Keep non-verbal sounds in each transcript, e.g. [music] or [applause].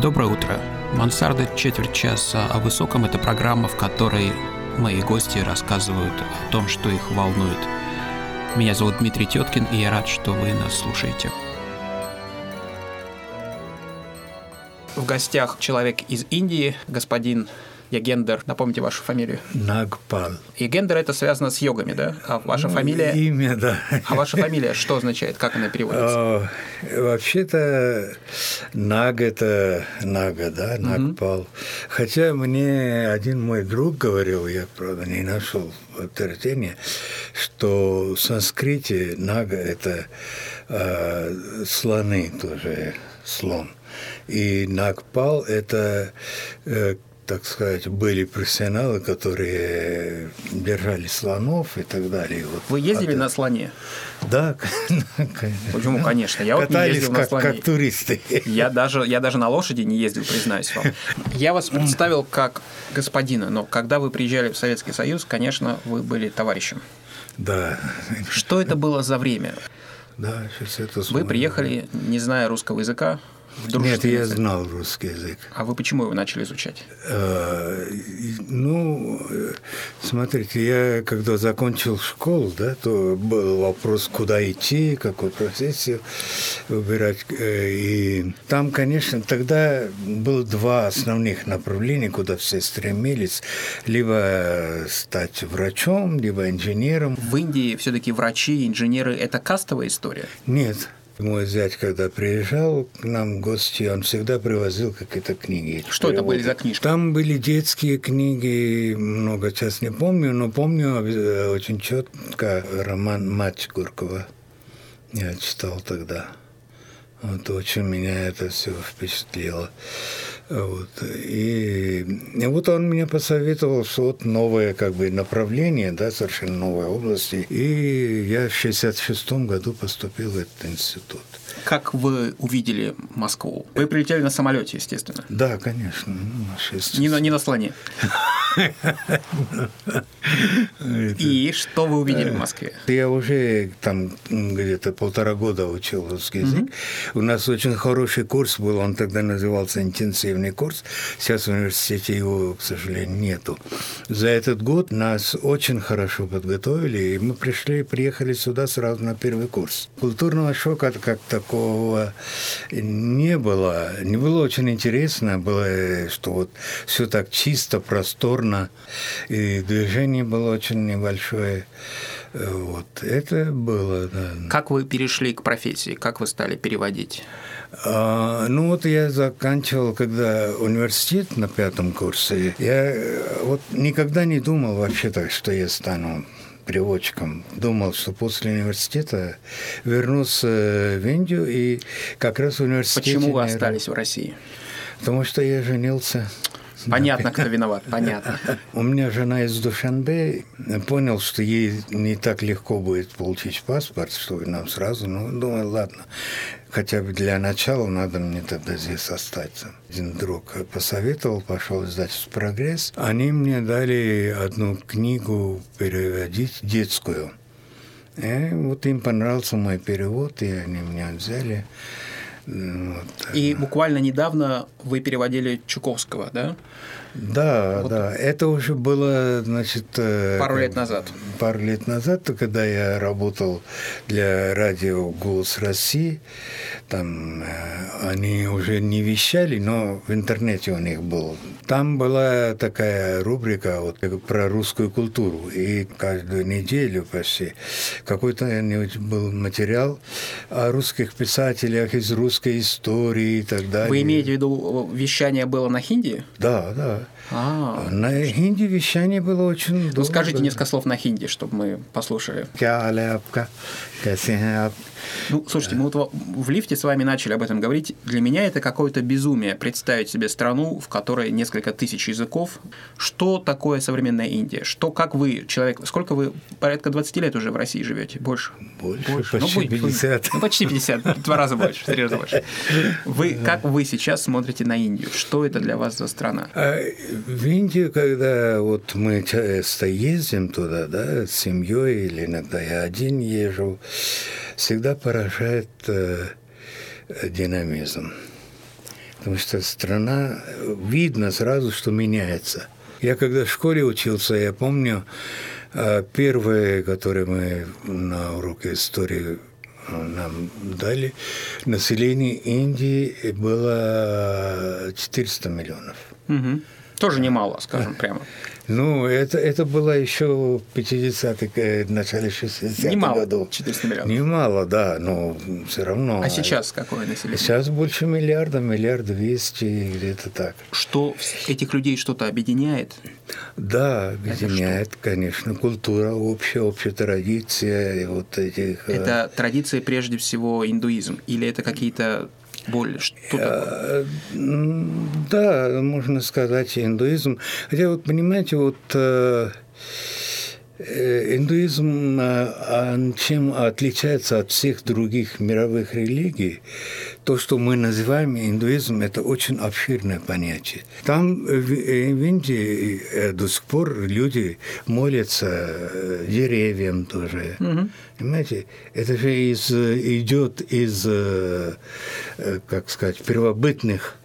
Доброе утро. Мансарда четверть часа о высоком – это программа, в которой мои гости рассказывают о том, что их волнует. Меня зовут Дмитрий Теткин, и я рад, что вы нас слушаете. В гостях человек из Индии, господин Ягендер, напомните вашу фамилию. Нагпал. Ягендер это связано с йогами, да? А ваша Ну, фамилия? Имя, да. А ваша фамилия что означает? Как она переводится? Вообще-то Наг – это Нага, да, Нагпал. Хотя мне один мой друг говорил, я, правда, не нашел подтверждения, что в санскрите Нага – это а, слоны тоже, слон. И Нагпал – это э, так сказать, были профессионалы, которые держали слонов и так далее. Вот Вы ездили от- на слоне? Да. [laughs] Почему, конечно? Я вот не Катались ездил на как, слоне. как туристы. Я даже, я даже на лошади не ездил, признаюсь вам. Я вас [clears throat] представил как господина, но когда вы приезжали в Советский Союз, конечно, вы были товарищем. Да, Что это было за время? да, сейчас это Вы приехали, не зная русского языка, Нет, я знал русский язык. А вы почему его начали изучать? Э, Ну, э, смотрите, я когда закончил школу, да, то был вопрос, куда идти, какую профессию выбирать. Э, И там, конечно, тогда было два основных направления, куда все стремились. Либо стать врачом, либо инженером. В Индии все-таки врачи, инженеры – это кастовая история. Нет. Мой зять, когда приезжал к нам в гости, он всегда привозил какие-то книги. Что это были за книжки? Там были детские книги, много сейчас не помню, но помню э, очень четко роман «Мать Горького». Я читал тогда. Вот очень меня это все впечатлило. Вот. И, и вот он мне посоветовал, что вот новое как бы направление, да, совершенно новая область. И я в 66 году поступил в этот институт. Как вы увидели Москву? Вы прилетели на самолете, естественно. Да, конечно. ну, Не на, не на слоне. [laughs] И что вы увидели в Москве? Я уже там где-то полтора года учил русский язык. У нас очень хороший курс был, он тогда назывался интенсивный курс. Сейчас в университете его, к сожалению, нету. За этот год нас очень хорошо подготовили, и мы пришли, приехали сюда сразу на первый курс. Культурного шока как такого не было. Не было очень интересно, было, э, что вот все так чисто, просторно, и движение было очень небольшое. Э, Вот это было, да. Как вы перешли к профессии? Как вы стали переводить? А, ну вот я заканчивал, когда университет на пятом курсе, я э, вот никогда не думал вообще так, что я стану переводчиком. Думал, что после университета вернусь э, в Индию и как раз в университете... Почему вы остались в России? Потому что я женился. Понятно, кто виноват, понятно. У меня жена из Душанбе. Понял, что ей не так легко будет получить паспорт, что нам сразу. Ну, думаю, ладно. Хотя бы для начала надо мне тогда здесь остаться. Один друг посоветовал, пошел издательство «Прогресс». Они мне дали одну книгу переводить, детскую. И вот им понравился мой перевод, и они меня взяли. Вот. И буквально недавно вы переводили Чуковского, да? Да, да. Это уже было, значит... э, Пару лет назад. Пару лет назад, когда я работал для радио «Голос России», там э, они уже не вещали, но в интернете у них был. Там была такая рубрика вот, про русскую культуру, и каждую неделю почти какой-то был материал о русских писателях из русской истории и так далее. Вы имеете в виду, вещание было на хинди? Да, да. А. На хинди вещание было очень долго. Ну, скажите несколько слов на хинди, чтобы мы послушали. А, ну, слушайте, мы вот в лифте с вами начали об этом говорить. Для меня это какое-то безумие представить себе страну, в которой несколько тысяч языков. Что такое современная Индия? Что, как вы, человек, сколько вы, порядка 20 лет уже в России живете? Больше? Больше, больше. почти ну, 50. Ну, почти 50, ну, два раза больше, три раза больше. Вы, как вы сейчас смотрите на Индию? Что это для вас за страна? А, в Индию, когда вот мы часто э, ездим туда, да, с семьей или иногда я один езжу, всегда поражает э, динамизм. Потому что страна, видно сразу, что меняется. Я когда в школе учился, я помню, а, первое, которое мы на уроке истории а, нам дали, население Индии было 400 миллионов. Угу. Тоже немало, скажем прямо. Ну, это, это было еще в 50-х, э, начале 60-х Немало, годов. 400 миллионов. Немало, да, но все равно. А сейчас какое население? Сейчас больше миллиарда, миллиард двести, где-то так. Что этих людей что-то объединяет? Да, объединяет, конечно, культура общая, общая традиция, и вот этих... э, Это традиции прежде всего индуизм? Или это какие-то более что такое? Э, Да, можно сказать, индуизм. Хотя вот понимаете, вот э, индуизм э, а чем отличается от всех других мировых религий? То, что мы называем индуизм, это очень обширное понятие. Там э, в э, Индии э, до сих пор люди молятся э, деревьям тоже. Понимаете, это же из, э, идет из, э, э, как сказать, первобытных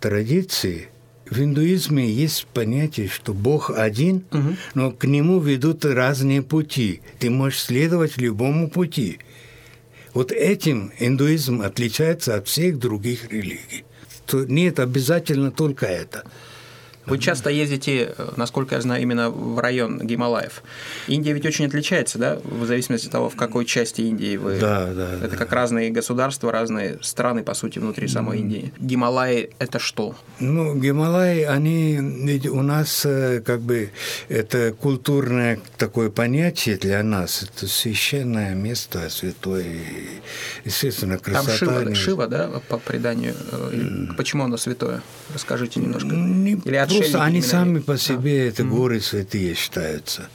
традиций. В индуизме есть понятие, что Бог один, но к нему ведут разные пути. Ты можешь следовать любому пути. Вот этим индуизм отличается от всех других религий. То нет обязательно только это. Вы часто ездите, э, насколько я знаю, именно в район Гималаев. Индия ведь очень отличается, да, в зависимости от того, в какой части Индии вы. Да, да, Это да. как разные государства, разные страны, по сути, внутри самой Индии. Гималаи – это что? Ну, Гималаи, они ведь у нас э, как бы это культурное такое понятие для нас, это священное место, святое, естественно, Там красота. Шива, не- Шива, да, по преданию. э, Почему оно святое? Расскажите немножко. Не- Или отшельники просто они сами по себе, это горы святые считаются.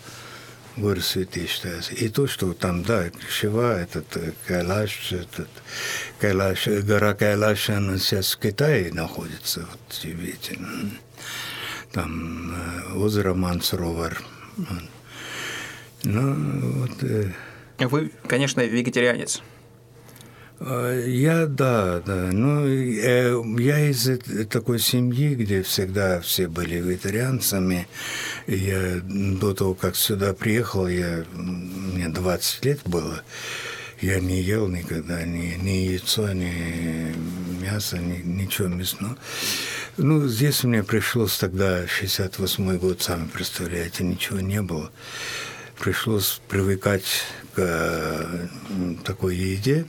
Горы святые считаются. И то, что там, да, Шива, этот э, Кайлаш, этот Кайлаш, э, гора Кайлаш, она сейчас в Китае находится, вот в Тибете. М. Там э, озеро Мансровар. Ну, вот... Вы, конечно, вегетарианец. А, Я, да, да. Ну, э, я из э- такой семьи, где всегда все были вегетарианцами. Я до того, как сюда приехал, я, мне 20 лет было. Я не ел никогда ни, ни яйцо, ни мясо, ни, ничего мясного. Ну, здесь мне пришлось тогда, 68 год, сами представляете, ничего не было. Пришлось привыкать к э, такой еде.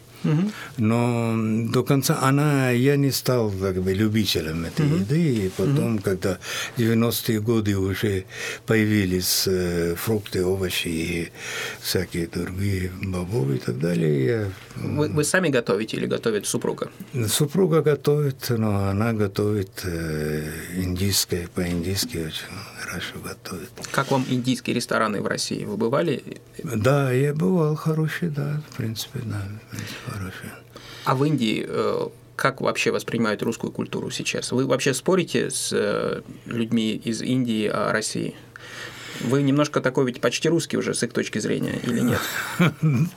Но до конца она, я не стал как бы любителем этой еды, и потом, когда в 90-е годы уже появились э, фрукты, овощи и всякие другие бобовые и так далее, я Вы, вы сами готовите или готовит супруга? Супруга готовит, но она готовит э, индийское, по-индийски очень хорошо готовит. Как вам индийские рестораны в России? Вы бывали? Да, я бывал хороший, да, в принципе, да, в принципе, хороший. А в Индии э, как вообще воспринимают русскую культуру сейчас? Вы вообще спорите с э, людьми из Индии о России? Вы немножко такой ведь почти русский уже с их точки зрения или нет? [laughs]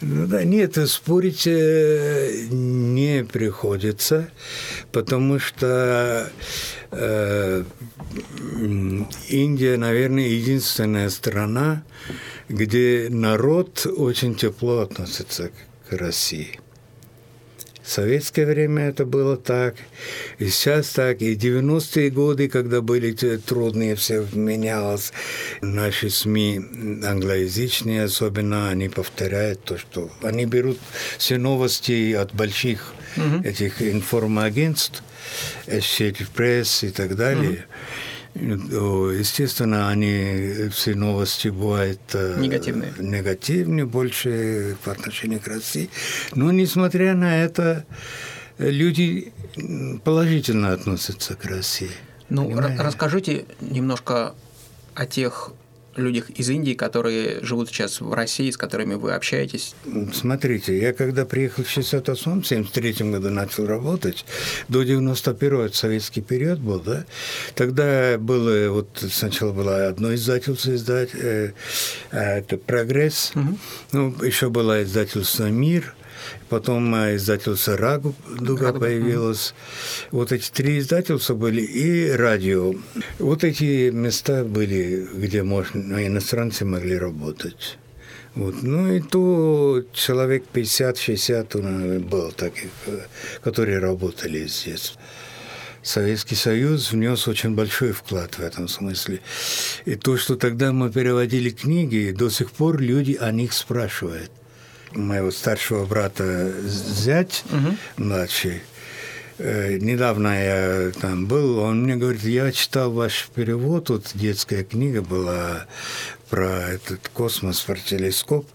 Ну да, нет, спорить э, не приходится, потому что э, Индия, наверное, единственная страна, где народ очень тепло относится к России. В советское время это было так, и сейчас так, и 90-е годы, когда были трудные, все менялось. Наши СМИ англоязычные особенно, они повторяют то, что они берут все новости от больших этих информагентств, Associated Press и так далее. То, Естественно, они все новости бывают э, Негативные. негативные больше по отношению к России. Но, несмотря на это, люди положительно относятся к России. Ну, Понимаете? расскажите немножко о тех людях из Индии, которые живут сейчас в России, с которыми вы общаетесь. Смотрите, я когда приехал в 68 в 73 году начал работать, до 91 это советский период был, да, тогда было, вот сначала было одно издательство издать, э, а это «Прогресс», ну, еще было издательство «Мир», потом э, издательство «Радуга» появилось. Вот эти три издательства были, и радио. Вот эти места были, где можно, иностранцы могли работать. Вот. Ну и то человек 50-60 был таких, э, которые работали здесь. Советский Союз внес очень большой вклад в этом смысле. И то, что тогда мы переводили книги, до сих пор люди о них спрашивают. Моего старшего брата зять угу. младший, э, недавно я там был, он мне говорит, я читал ваш перевод, вот детская книга была про этот космос, про телескоп.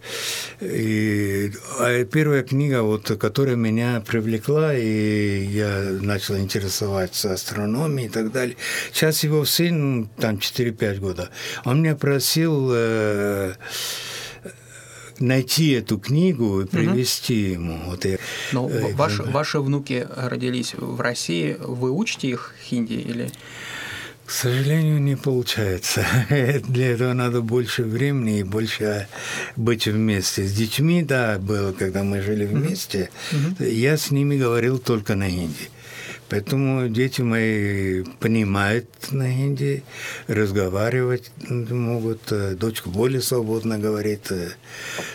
И а первая книга, вот, которая меня привлекла, и я начал интересоваться астрономией и так далее. Сейчас его сын, там 4-5 года, он меня просил э, найти эту книгу и привести угу. ему. Вот я, Но э, ваши, ваши внуки родились в России, вы учите их хинди или? К сожалению, не получается. [laughs] Для этого надо больше времени и больше быть вместе. С детьми, да, было, когда мы жили вместе, mm-hmm. я с ними говорил только на хинди. Поэтому дети мои понимают на хинди, разговаривать могут. Дочка более свободно говорит,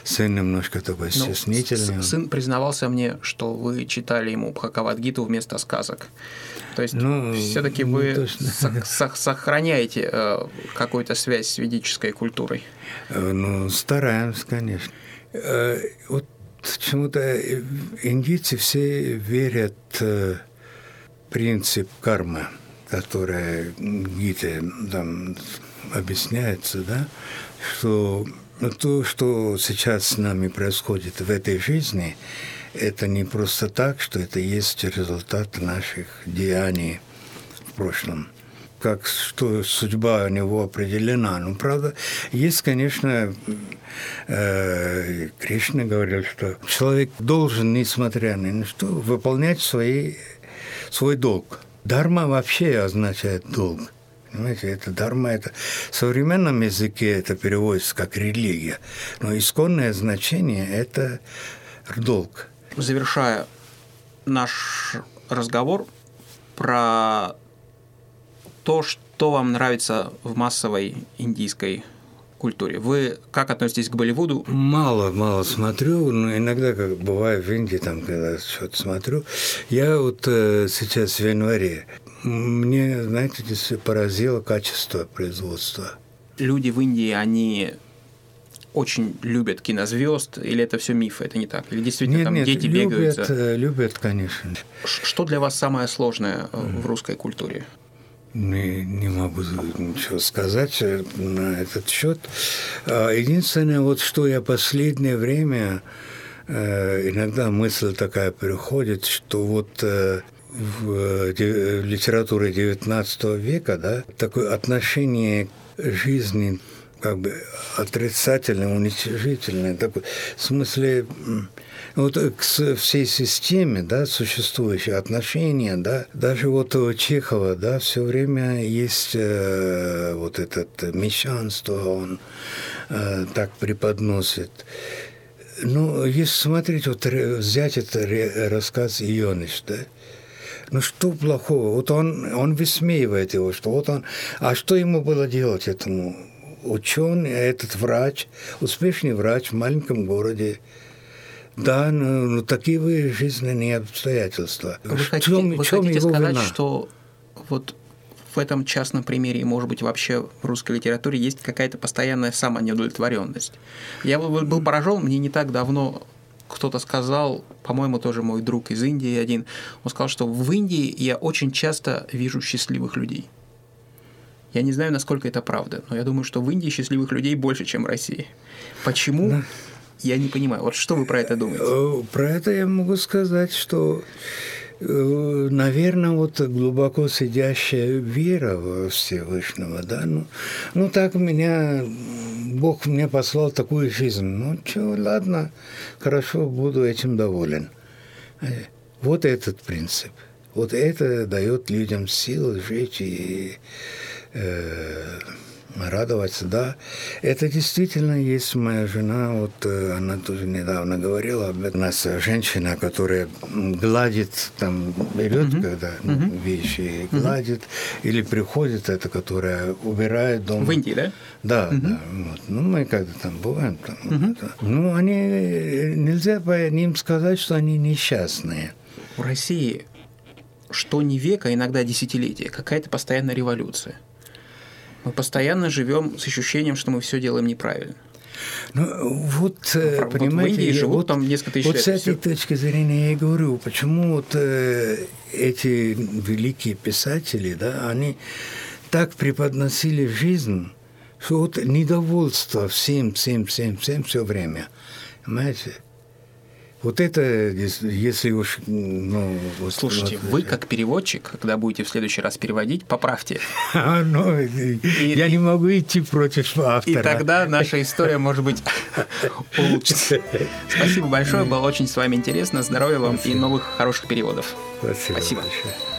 сын немножко такой ну, стеснительный. Сын признавался мне, что вы читали ему Бхакавадгиту вместо сказок. То есть ну, все-таки вы сохраняете э, какую-то связь с ведической культурой? Э, ну, стараемся, конечно. Э, вот почему-то индийцы все верят принцип кармы, который Гите там объясняется, да, что то, что сейчас с нами происходит в этой жизни, это не просто так, что это есть результат наших деяний в прошлом как что судьба у него определена. Ну, правда, есть, конечно, э, Кришна говорил, что человек должен, несмотря ни на что, выполнять свои, свой долг. Дарма вообще означает долг. Понимаете, это дарма, это в современном языке это переводится как религия, но исконное значение – это долг завершая наш разговор про то, что вам нравится в массовой индийской культуре. Вы как относитесь к Болливуду? Мало, мало смотрю, но иногда, как бывает в Индии, там, когда что-то смотрю. Я вот э, сейчас в январе, мне, знаете, здесь поразило качество производства. Люди в Индии, они очень любят кинозвезд, или это все мифы, это не так? Или действительно нет, там нет, дети любят, бегают? За... Э, любят, конечно. Что для вас самое сложное mm. в русской культуре? Не, не могу ничего сказать э, на этот счет. А, единственное, вот что я последнее время иногда мысль такая приходит, что вот в литературе XIX века, да, такое отношение жизни как бы отрицательное, уничижительное, такое, в смысле, вот к всей системе, да, существующие отношения, да, даже вот у Чехова, да, все время есть э, вот этот мещанство, он э, так преподносит. Ну, если смотреть, вот взять этот рассказ Ионыч, да, ну что плохого? Вот он, он высмеивает его, что вот он... А что ему было делать этому ученый, этот врач, успешный врач в маленьком городе. Да, но, ну, но ну, такие вы жизненные обстоятельства. Вы в хотите, чем, вы чем хотите сказать, вина? что вот в этом частном примере, может быть, вообще в русской литературе есть какая-то постоянная самонеудовлетворенность. Я был, был поражен, мне не так давно кто-то сказал, по-моему, тоже мой друг из Индии один, он сказал, что в Индии я очень часто вижу счастливых людей. Я не знаю, насколько это правда, но я думаю, что в Индии счастливых людей больше, чем в России. Почему? Я не понимаю. Вот что вы про это думаете? Э, про это я могу сказать, что э, наверное, вот глубоко сидящая вера во Всевышнего, да, ну, ну так меня, Бог мне послал такую жизнь, ну, что, ладно, хорошо, буду этим доволен. Э, вот этот принцип, вот это дает людям силы жить и Э, радоваться, да. Это действительно есть моя жена, вот э, она тоже недавно говорила об этом. У нас женщина, которая гладит, там, берет, uh-huh. когда uh-huh. вещи, гладит, uh-huh. или приходит, это, которая убирает дом. В Индии, да? Да, uh-huh. да. Вот. Ну, мы когда там бываем, там, вот ну, они, нельзя по ним сказать, что они несчастные. В России что не века, иногда десятилетия, какая-то постоянная революция. Мы постоянно живем с ощущением, что мы все делаем неправильно. Ну, вот, вот понимаете, в Индии живут вот, там несколько тысяч вот лет. с этой все. точки зрения я и говорю, почему вот э, эти великие писатели, да, они так преподносили жизнь, что вот недовольство всем, всем, всем, всем все время. Понимаете? Вот это, если уж... Ну, вот, Слушайте, вот, вы как переводчик, когда будете в следующий раз переводить, поправьте. [laughs] А, ну, и, я не могу идти против автора. И тогда наша история, может быть, [laughs] улучшится. Спасибо большое, было очень с вами интересно. Здоровья вам и новых хороших переводов. Спасибо. Спасибо. Большое.